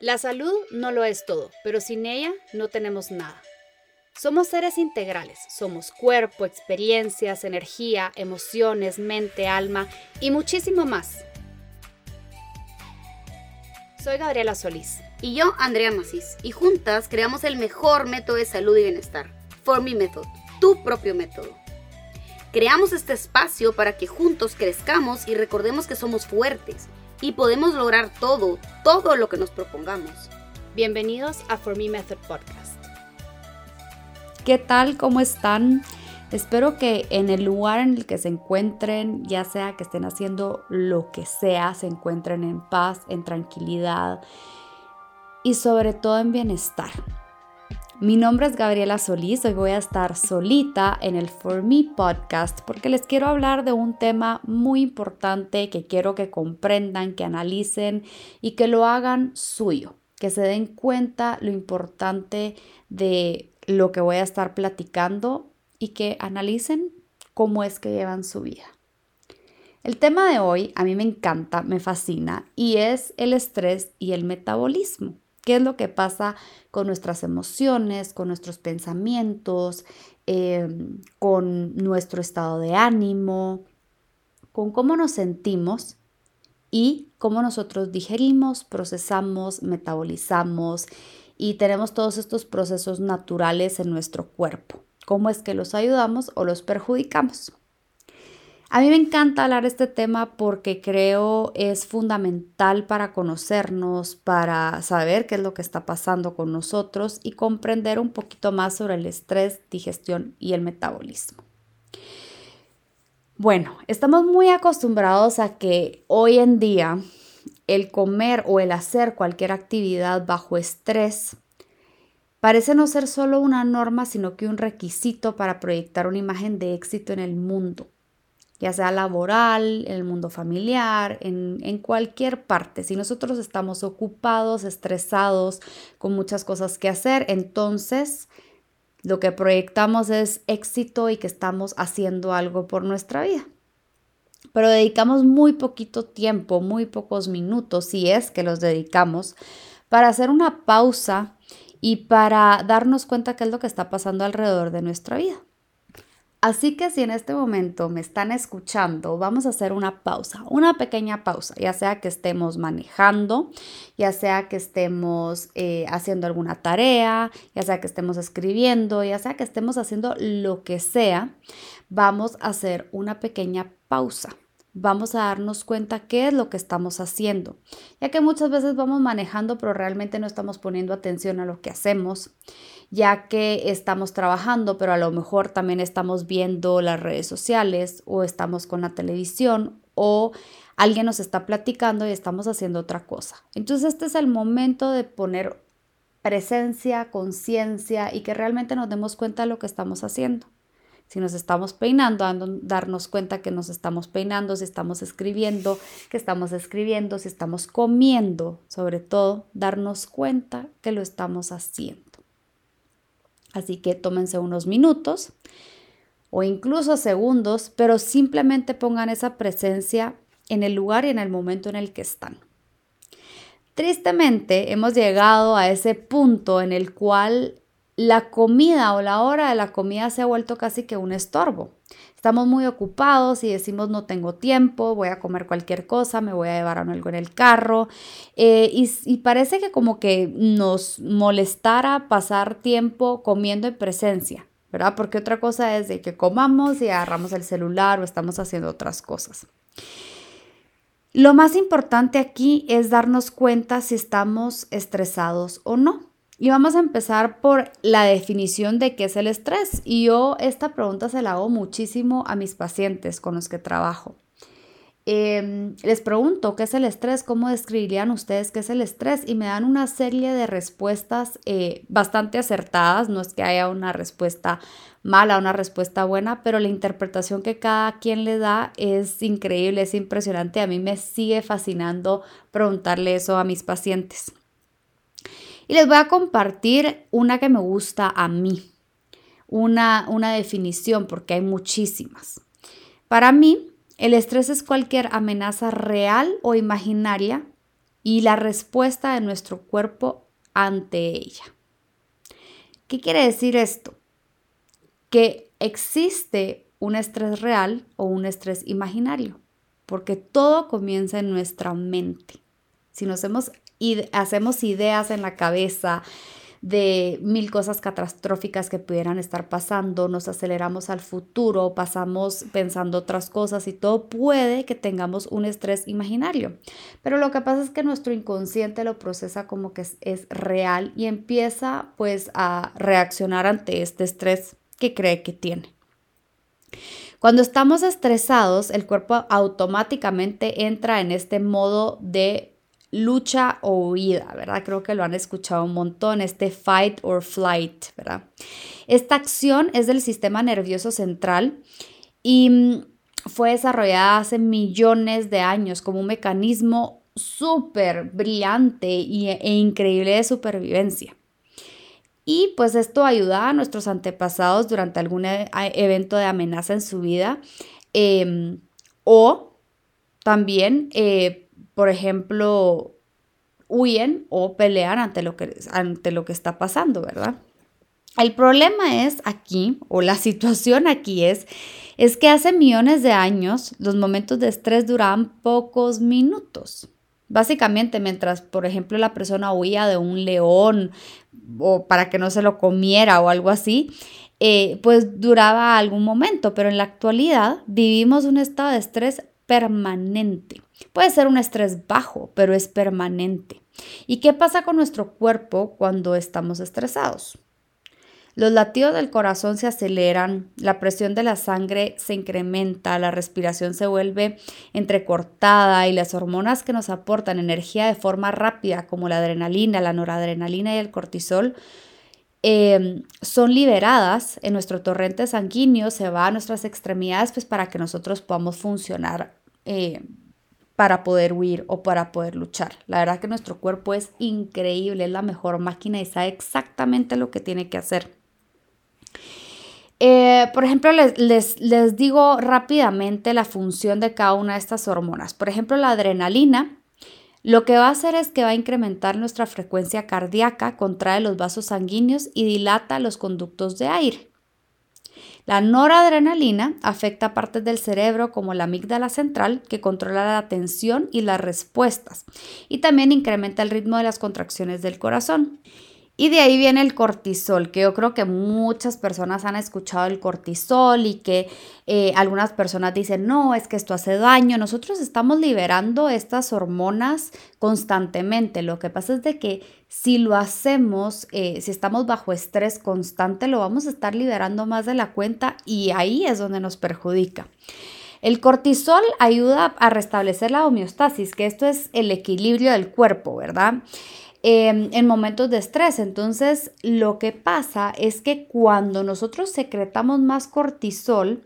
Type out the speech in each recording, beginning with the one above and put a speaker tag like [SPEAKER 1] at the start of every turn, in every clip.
[SPEAKER 1] La salud no lo es todo, pero sin ella no tenemos nada. Somos seres integrales, somos cuerpo, experiencias, energía, emociones, mente, alma y muchísimo más. Soy Gabriela Solís.
[SPEAKER 2] Y yo, Andrea Macís. Y juntas creamos el mejor método de salud y bienestar. For Me Method, tu propio método. Creamos este espacio para que juntos crezcamos y recordemos que somos fuertes y podemos lograr todo, todo lo que nos propongamos.
[SPEAKER 1] Bienvenidos a For Me Method Podcast.
[SPEAKER 3] ¿Qué tal? ¿Cómo están? Espero que en el lugar en el que se encuentren, ya sea que estén haciendo lo que sea, se encuentren en paz, en tranquilidad y sobre todo en bienestar. Mi nombre es Gabriela Solís, hoy voy a estar solita en el For Me podcast porque les quiero hablar de un tema muy importante que quiero que comprendan, que analicen y que lo hagan suyo, que se den cuenta lo importante de lo que voy a estar platicando y que analicen cómo es que llevan su vida. El tema de hoy a mí me encanta, me fascina y es el estrés y el metabolismo. ¿Qué es lo que pasa con nuestras emociones, con nuestros pensamientos, em, con nuestro estado de ánimo, con cómo nos sentimos y cómo nosotros digerimos, procesamos, metabolizamos y tenemos todos estos procesos naturales en nuestro cuerpo? ¿Cómo es que los ayudamos o los perjudicamos? A mí me encanta hablar este tema porque creo es fundamental para conocernos, para saber qué es lo que está pasando con nosotros y comprender un poquito más sobre el estrés, digestión y el metabolismo. Bueno, estamos muy acostumbrados a que hoy en día el comer o el hacer cualquier actividad bajo estrés parece no ser solo una norma, sino que un requisito para proyectar una imagen de éxito en el mundo ya sea laboral, en el mundo familiar, en, en, cualquier parte. Si nosotros estamos ocupados, estresados, con muchas cosas que hacer, entonces lo que proyectamos es éxito y que estamos haciendo algo por nuestra vida. Pero dedicamos muy poquito tiempo, muy pocos minutos, si es que los dedicamos, para hacer una pausa y para darnos cuenta qué es lo que está pasando alrededor de nuestra vida. Así que si en este momento me están escuchando, vamos a hacer una pausa, una pequeña pausa, ya sea que estemos manejando, ya sea que estemos eh, haciendo alguna tarea, ya sea que estemos escribiendo, ya sea que estemos haciendo lo que sea, vamos a hacer una pequeña pausa vamos a darnos cuenta qué es lo que estamos haciendo, ya que muchas veces vamos manejando pero realmente no estamos poniendo atención a lo que hacemos, ya que estamos trabajando pero a lo mejor también estamos viendo las redes sociales o estamos con la televisión o alguien nos está platicando y estamos haciendo otra cosa. Entonces este es el momento de poner presencia, conciencia y que realmente nos demos cuenta de lo que estamos haciendo si nos estamos peinando, darnos cuenta que nos estamos peinando, si estamos escribiendo, que estamos escribiendo, si estamos comiendo, sobre todo, darnos cuenta que lo estamos haciendo. Así que tómense unos minutos o incluso segundos, pero simplemente pongan esa presencia en el lugar y en el momento en el que están. Tristemente hemos llegado a ese punto en el cual la comida o la hora de la comida se ha vuelto casi que un estorbo. Estamos muy ocupados y decimos no tengo tiempo, voy a comer cualquier cosa, me voy a llevar algo en el carro. Eh, y, y, parece que como que nos molestara pasar tiempo comiendo en presencia, ¿verdad? Porque otra cosa es de que comamos y agarramos el celular o estamos haciendo otras cosas. Lo más importante aquí es darnos cuenta si estamos estresados o no. Y vamos a empezar por la definición de qué es el estrés. Y yo esta pregunta se la hago muchísimo a mis pacientes con los que trabajo. Em, les pregunto qué es el estrés, cómo describirían ustedes qué es el estrés y me dan una serie de respuestas eh, bastante acertadas. No es que haya una respuesta mala, una respuesta buena, pero la interpretación que cada quien le da es increíble, es impresionante. A mí me sigue fascinando preguntarle eso a mis pacientes. Y les voy a compartir una que me gusta a mí, una, una definición, porque hay muchísimas. Para mí, el estrés es cualquier amenaza real o imaginaria y la respuesta de nuestro cuerpo ante ella. ¿Qué quiere decir esto? Que existe un estrés real o un estrés imaginario, porque todo comienza en nuestra mente. Si nos hacemos, hacemos ideas en la cabeza, de mil cosas catastróficas que pudieran estar pasando, nos aceleramos al futuro, pasamos pensando otras cosas y todo puede que tengamos un estrés imaginario. Pero lo que pasa es que nuestro inconsciente lo procesa como que es, es real y empieza pues a reaccionar ante este estrés que cree que tiene. Cuando estamos estresados, el cuerpo automáticamente entra en este modo de lucha o huida, ¿verdad? Creo que lo han escuchado un montón, este fight or flight, ¿verdad? Esta acción es del sistema nervioso central y mm, fue desarrollada hace millones de años como un mecanismo súper brillante e increíble de supervivencia. Y pues esto ayuda a nuestros antepasados durante algún e, evento de amenaza en su vida em, o también eh, por ejemplo, huyen o pelean ante lo que, ante lo que está pasando, ¿verdad? El problema es aquí, o la situación aquí es, es que hace millones de años los momentos de estrés duraban pocos minutos. Básicamente, mientras, por ejemplo, la persona huía de un león o para que no se lo comiera o algo así, eh, pues duraba algún momento, pero en la actualidad vivimos un estado de estrés permanente. Puede ser un estrés bajo, pero es permanente. ¿Y qué pasa con nuestro cuerpo cuando estamos estresados? Los latidos del corazón se aceleran, la presión de la sangre se incrementa, la respiración se vuelve entrecortada y las hormonas que nos aportan energía de forma rápida, como la adrenalina, la noradrenalina y el cortisol, em, son liberadas en nuestro torrente sanguíneo, se va a nuestras extremidades pues, para que nosotros podamos funcionar eh, para poder huir o para poder luchar. La verdad que nuestro cuerpo es increíble, es la mejor máquina y sabe exactamente lo que tiene que hacer. Eh, por ejemplo, les, les, les, digo rápidamente la función de cada una de estas hormonas. Por ejemplo, la adrenalina lo que va a hacer es que va a incrementar nuestra frecuencia cardíaca, contrae los vasos sanguíneos y dilata los conductos de aire. La noradrenalina afecta partes del cerebro como la amígdala central que controla la atención y las respuestas y también incrementa el ritmo de las contracciones del corazón. Y de ahí viene el cortisol, que yo creo que muchas personas han escuchado el cortisol y que eh, algunas personas dicen, no, es que esto hace daño. Nosotros estamos liberando estas hormonas constantemente. Lo que pasa es de que si lo hacemos, eh, si estamos bajo estrés constante, lo vamos a estar liberando más de la cuenta y ahí es donde nos perjudica. El cortisol ayuda a restablecer la homeostasis, que esto es el equilibrio del cuerpo, ¿verdad? Em, en momentos de estrés. Entonces, lo que pasa es que cuando nosotros secretamos más cortisol,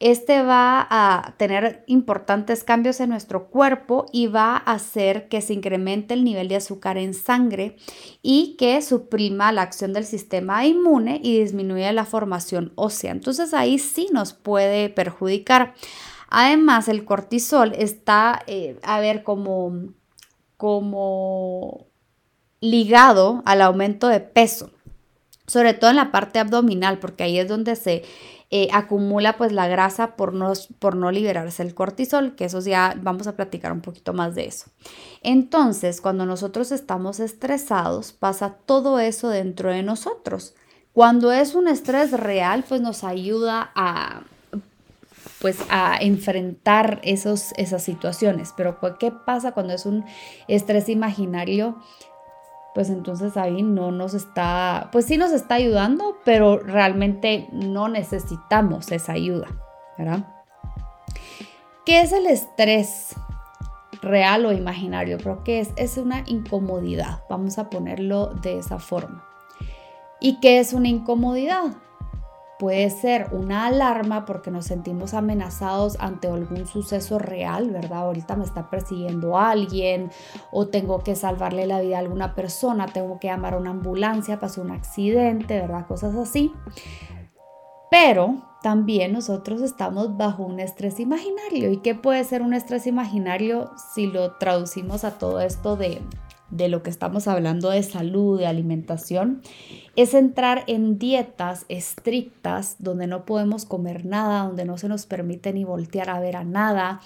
[SPEAKER 3] este va a tener importantes cambios en nuestro cuerpo y va a hacer que se incremente el nivel de azúcar en sangre y que suprima la acción del sistema inmune y disminuya la formación ósea. Entonces ahí sí nos puede perjudicar. Además, el cortisol está, eh, a ver, como, como ligado al aumento de peso, sobre todo en la parte abdominal, porque ahí es donde se eh, acumula pues la grasa por no, por no liberarse el cortisol, que eso ya vamos a platicar un poquito más de eso. Entonces, cuando nosotros estamos estresados, pasa todo eso dentro de nosotros. Cuando es un estrés real, pues nos ayuda a, pues a enfrentar esos, esas situaciones. Pero ¿qué pasa cuando es un estrés imaginario? Pues entonces ahí no nos está, pues sí nos está ayudando, pero realmente no necesitamos esa ayuda, ¿verdad? ¿Qué es el estrés? real o imaginario, pero que es? Es una incomodidad, vamos a ponerlo de esa forma. ¿Y qué es una incomodidad? Puede ser una alarma porque nos sentimos amenazados ante algún suceso real, ¿verdad? Ahorita me está persiguiendo alguien o tengo que salvarle la vida a alguna persona, tengo que llamar a una ambulancia, pasó un accidente, ¿verdad? Cosas así. Pero también nosotros estamos bajo un estrés imaginario. ¿Y qué puede ser un estrés imaginario si lo traducimos a todo esto de, de lo que estamos hablando de salud, de alimentación? Es entrar en dietas estrictas donde no podemos comer nada, donde no se nos permite ni voltear a ver a nada.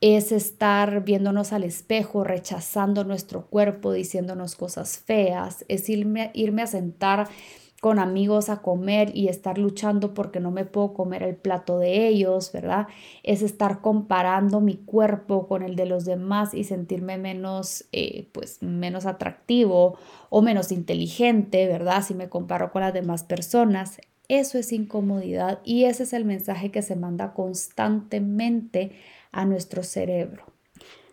[SPEAKER 3] Es estar viéndonos al espejo, rechazando nuestro cuerpo, diciéndonos cosas feas. Es irme, irme a sentar con amigos a comer y estar luchando porque no me puedo comer el plato de ellos, ¿verdad? Es estar comparando mi cuerpo con el de los demás y sentirme menos, eh, pues, menos atractivo o menos inteligente, ¿verdad? Si me comparo con las demás personas. Eso es incomodidad y ese es el mensaje que se manda constantemente a nuestro cerebro.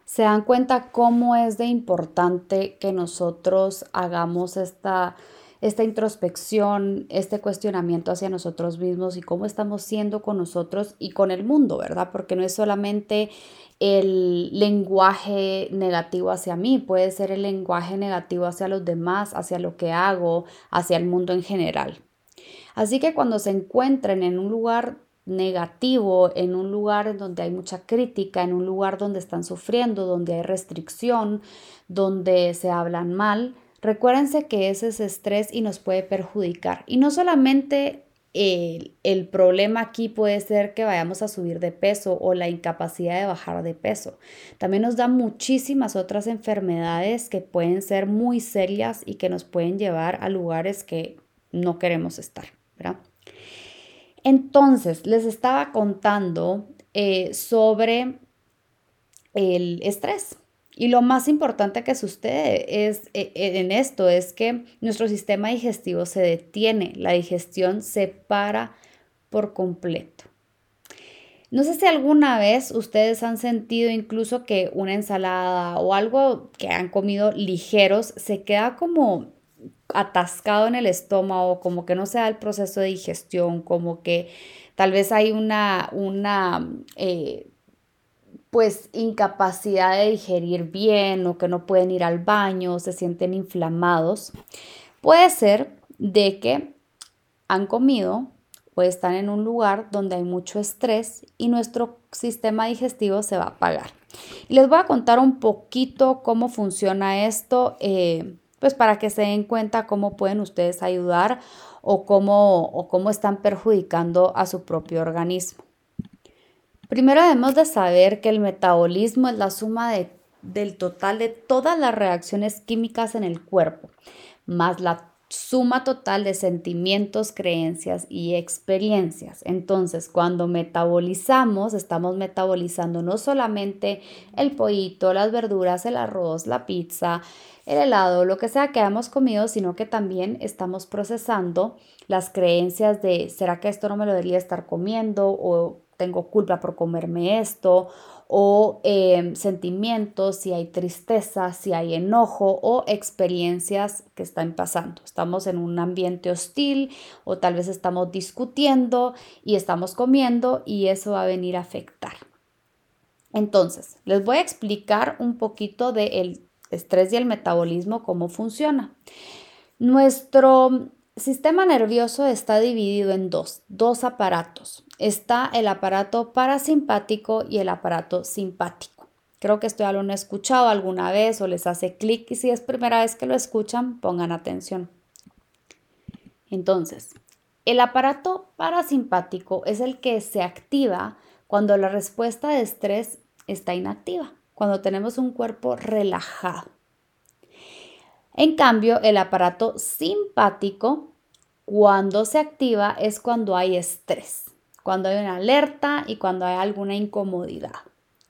[SPEAKER 3] Se dan cuenta cómo es de importante que nosotros hagamos esta esta introspección, este cuestionamiento hacia nosotros mismos y cómo estamos siendo con nosotros y con el mundo, ¿verdad? Porque no es solamente el lenguaje negativo hacia mí, puede ser el lenguaje negativo hacia los demás, hacia lo que hago, hacia el mundo en general. Así que cuando se encuentren en un lugar negativo, en un lugar en donde hay mucha crítica, en un lugar donde están sufriendo, donde hay restricción, donde se hablan mal, Recuérdense que ese es estrés y nos puede perjudicar. Y no solamente el, el, problema aquí puede ser que vayamos a subir de peso o la incapacidad de bajar de peso. También nos da muchísimas otras enfermedades que pueden ser muy serias y que nos pueden llevar a lugares que no queremos estar. Entonces, les estaba contando eh, sobre el estrés. Y lo más importante que sucede es, e, e, en esto es que nuestro sistema digestivo se detiene, la digestión se para por completo. No sé si alguna vez ustedes han sentido incluso que una ensalada o algo que han comido ligeros se queda como atascado en el estómago, como que no se da el proceso de digestión, como que tal vez hay una, una eh, pues incapacidad de digerir bien o que no pueden ir al baño, se sienten inflamados. Puede ser de que han comido o están en un lugar donde hay mucho estrés y nuestro sistema digestivo se va a apagar. Les voy a contar un poquito cómo funciona esto, eh, pues para que se den cuenta cómo pueden ustedes ayudar o cómo, o cómo están perjudicando a su propio organismo. Primero debemos de saber que el metabolismo es la suma del total de todas las reacciones químicas en el cuerpo, más la suma total de sentimientos, creencias y experiencias. Entonces, cuando metabolizamos, estamos metabolizando no solamente el pollito, las verduras, el arroz, la pizza, el helado, lo que sea que hayamos comido, sino que también estamos procesando las creencias de, ¿será que esto no me lo debería estar comiendo? o tengo culpa por comerme esto, o em, sentimientos, si hay tristeza, si hay enojo o experiencias que están pasando. Estamos en un ambiente hostil o tal vez estamos discutiendo y estamos comiendo y eso va a venir a afectar. Entonces, les voy a explicar un poquito del estrés y el metabolismo, cómo funciona. Nuestro sistema nervioso está dividido en dos, dos aparatos. Está el aparato parasimpático y el aparato simpático. Creo que esto ya lo han escuchado alguna vez o les hace clic y si es primera vez que lo escuchan, pongan atención. Entonces, el aparato parasimpático es el que se activa cuando la respuesta de estrés está inactiva, cuando tenemos un cuerpo relajado. En cambio, el aparato simpático, cuando se activa, es cuando hay estrés, cuando hay una alerta y cuando hay alguna incomodidad.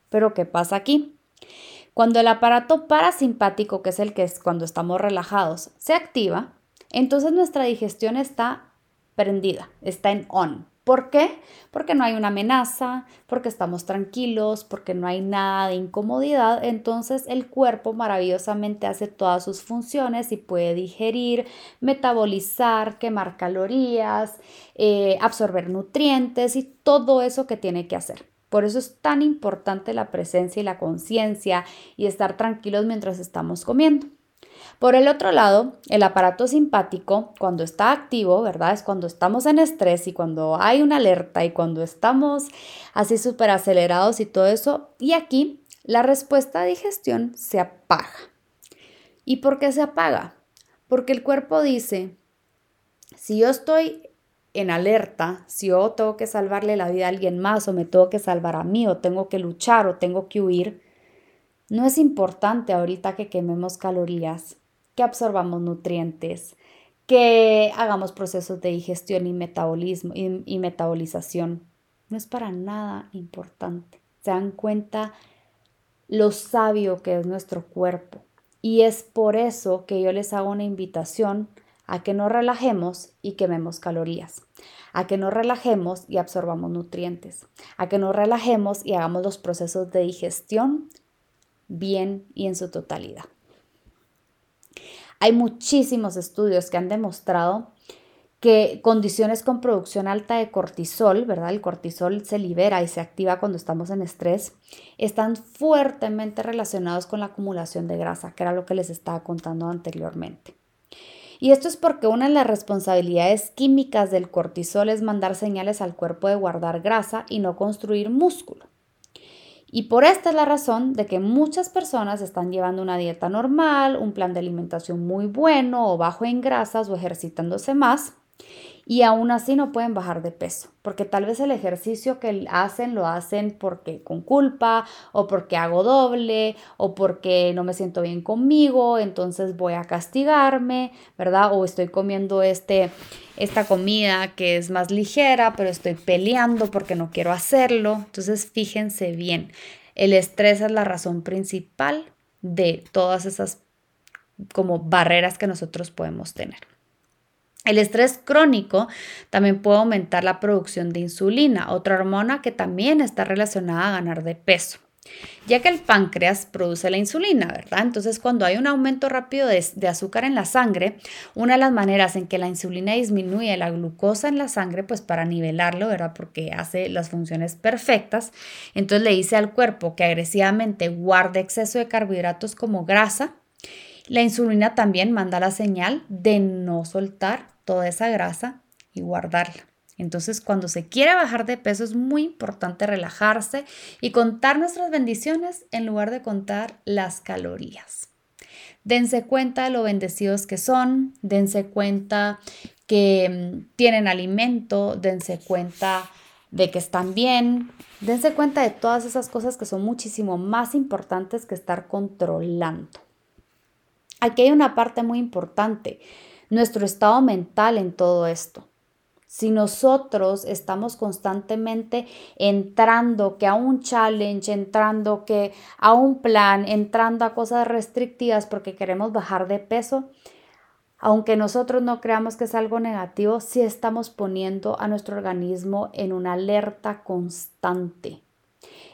[SPEAKER 3] Pero ¿qué pasa aquí? Cuando el aparato parasimpático, que es el que es cuando estamos relajados, se activa, entonces nuestra digestión está prendida, está en on, ¿Por qué? Porque no hay una amenaza, porque estamos tranquilos, porque no hay nada de incomodidad. Entonces el cuerpo maravillosamente hace todas sus funciones y puede digerir, metabolizar, quemar calorías, eh, absorber nutrientes y todo eso que tiene que hacer. Por eso es tan importante la presencia y la conciencia y estar tranquilos mientras estamos comiendo. Por el otro lado, el aparato simpático, cuando está activo, ¿verdad? Es cuando estamos en estrés y cuando hay una alerta y cuando estamos así súper acelerados y todo eso. Y aquí la respuesta de digestión se apaga. ¿Y por qué se apaga? Porque el cuerpo dice, si yo estoy en alerta, si yo tengo que salvarle la vida a alguien más o me tengo que salvar a mí o tengo que luchar o tengo que huir, no es importante ahorita que quememos calorías, que absorbamos nutrientes, que hagamos procesos de digestión y metabolismo y, metabolización. No es para nada importante. Se dan cuenta lo sabio que es nuestro cuerpo. Y es por eso que yo les hago una invitación a que nos relajemos y quememos calorías, a que nos relajemos y absorbamos nutrientes, a que nos relajemos y hagamos los procesos de digestión bien y en su totalidad. Hay muchísimos estudios que han demostrado que condiciones con producción alta de cortisol, ¿verdad? El cortisol se libera y se activa cuando estamos en estrés, están fuertemente relacionados con la acumulación de grasa, que era lo que les estaba contando anteriormente. Y esto es porque una de las responsabilidades químicas del cortisol es mandar señales al cuerpo de guardar grasa y no construir músculo. Y por esta es la razón de que muchas personas están llevando una dieta normal, un plan de alimentación muy bueno o bajo en grasas o ejercitándose más y aún así no pueden bajar de peso, porque tal vez el ejercicio que hacen lo hacen porque con culpa o porque hago doble o porque no me siento bien conmigo, entonces voy a castigarme, ¿verdad? O estoy comiendo este esta comida que es más ligera, pero estoy peleando porque no quiero hacerlo. Entonces, fíjense bien, el estrés es la razón principal de todas esas como barreras que nosotros podemos tener. El estrés crónico también puede aumentar la producción de insulina, otra hormona que también está relacionada a ganar de peso, ya que el páncreas produce la insulina, ¿verdad? Entonces, cuando hay un aumento rápido de, azúcar en la sangre, una de las maneras en que la insulina disminuye la glucosa en la sangre, pues para nivelarlo, ¿verdad? Porque hace las funciones perfectas, entonces le dice al cuerpo que agresivamente guarde exceso de carbohidratos como grasa la insulina también manda la señal de no soltar toda esa grasa y guardarla. Entonces, cuando se quiere bajar de peso es muy importante relajarse y contar nuestras bendiciones en lugar de contar las calorías. Dense cuenta de lo bendecidos que son, dense cuenta que mm, tienen alimento, dense cuenta de que están bien, dense cuenta de todas esas cosas que son muchísimo más importantes que estar controlando. Aquí hay una parte muy importante, nuestro estado mental en todo esto. Si nosotros estamos constantemente entrando que a un challenge, entrando que a un plan, entrando a cosas restrictivas porque queremos bajar de peso, aunque nosotros no creamos que es algo negativo, sí estamos poniendo a nuestro organismo en una alerta constante.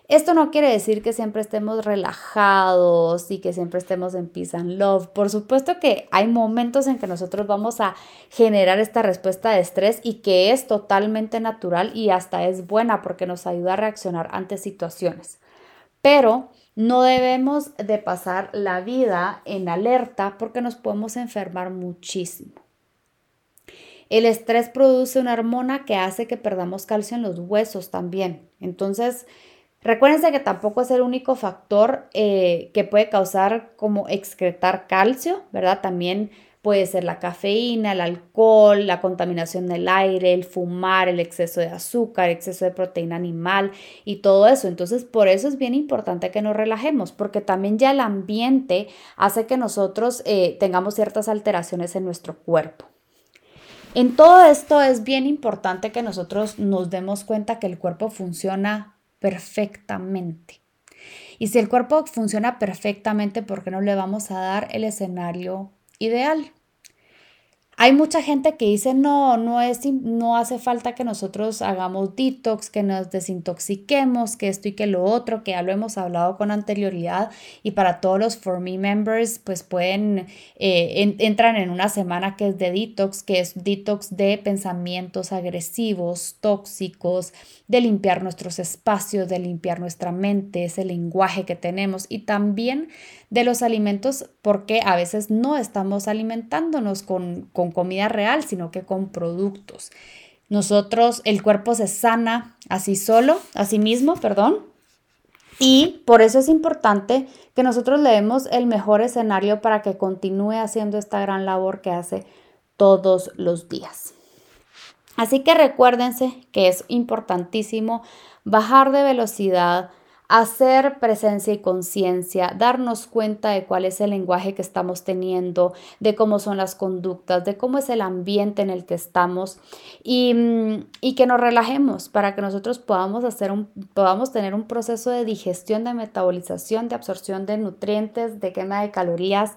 [SPEAKER 3] Esto no quiere decir que siempre estemos relajados y que siempre estemos en peace and love. Por supuesto que hay momentos en que nosotros vamos a generar esta respuesta de estrés y que es totalmente natural y hasta es buena porque nos ayuda a reaccionar ante situaciones. Pero no debemos de pasar la vida en alerta porque nos podemos enfermar muchísimo. El estrés produce una hormona que hace que perdamos calcio en los huesos también. Entonces, Recuérdense que tampoco es el único factor eh, que puede causar como excretar calcio, ¿verdad? También puede ser la cafeína, el alcohol, la contaminación del aire, el fumar, el exceso de azúcar, exceso de proteína animal y todo eso. Entonces, por eso es bien importante que nos relajemos, porque también ya el ambiente hace que nosotros eh, tengamos ciertas alteraciones en nuestro cuerpo. En todo esto es bien importante que nosotros nos demos cuenta que el cuerpo funciona perfectamente. Y si el cuerpo funciona perfectamente, ¿por qué no le vamos a dar el escenario ideal? Hay mucha gente que dice, no, no, es, no hace falta que nosotros hagamos detox, que nos desintoxiquemos, que esto y que lo otro, que ya lo hemos hablado con anterioridad. Y para todos los For Me members, pues pueden, eh, entran en una semana que es de detox, que es detox de pensamientos agresivos, tóxicos, de limpiar nuestros espacios, de limpiar nuestra mente, ese lenguaje que tenemos y también de los alimentos porque a veces no estamos alimentándonos con, con comida real, sino que con productos. Nosotros, el cuerpo se sana así solo, a sí mismo, perdón. Y por eso es importante que nosotros le demos el mejor escenario para que continúe haciendo esta gran labor que hace todos los días. Así que recuérdense que es importantísimo bajar de velocidad, hacer presencia y conciencia, darnos cuenta de cuál es el lenguaje que estamos teniendo, de cómo son las conductas, de cómo es el ambiente en el que estamos y, mm, que nos relajemos para que nosotros podamos, hacer un, podamos tener un proceso de digestión, de metabolización, de absorción de nutrientes, de quema de calorías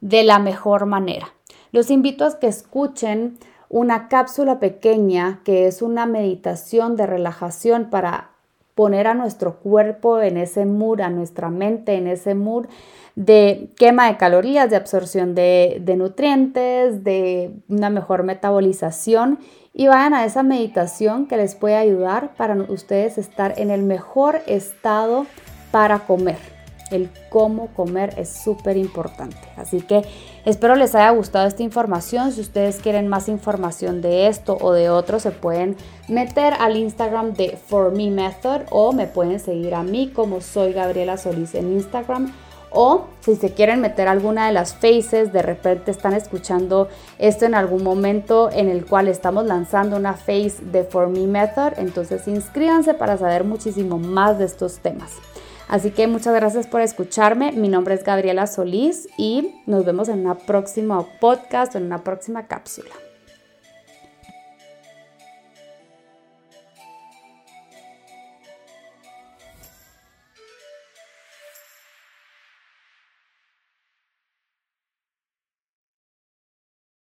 [SPEAKER 3] de la mejor manera. Los invito a que escuchen una cápsula pequeña que es una meditación de relajación para poner a nuestro cuerpo en ese mood, a nuestra mente en ese mood de quema de calorías, de absorción de, nutrientes, de una mejor metabolización y vayan a esa meditación que les puede ayudar para ustedes estar en el mejor estado para comer. El cómo comer es súper importante. Así que espero les haya gustado esta información. Si ustedes quieren más información de esto o de otro, se pueden meter al Instagram de For Me Method o me pueden seguir a mí como soy Gabriela Solís en Instagram. O si se quieren meter alguna de las faces, de repente están escuchando esto en algún momento en el cual estamos lanzando una face de For Me Method, entonces inscríbanse para saber muchísimo más de estos temas. Así que muchas gracias por escucharme. Mi nombre es Gabriela Solís y nos vemos en una próxima podcast o en una próxima cápsula.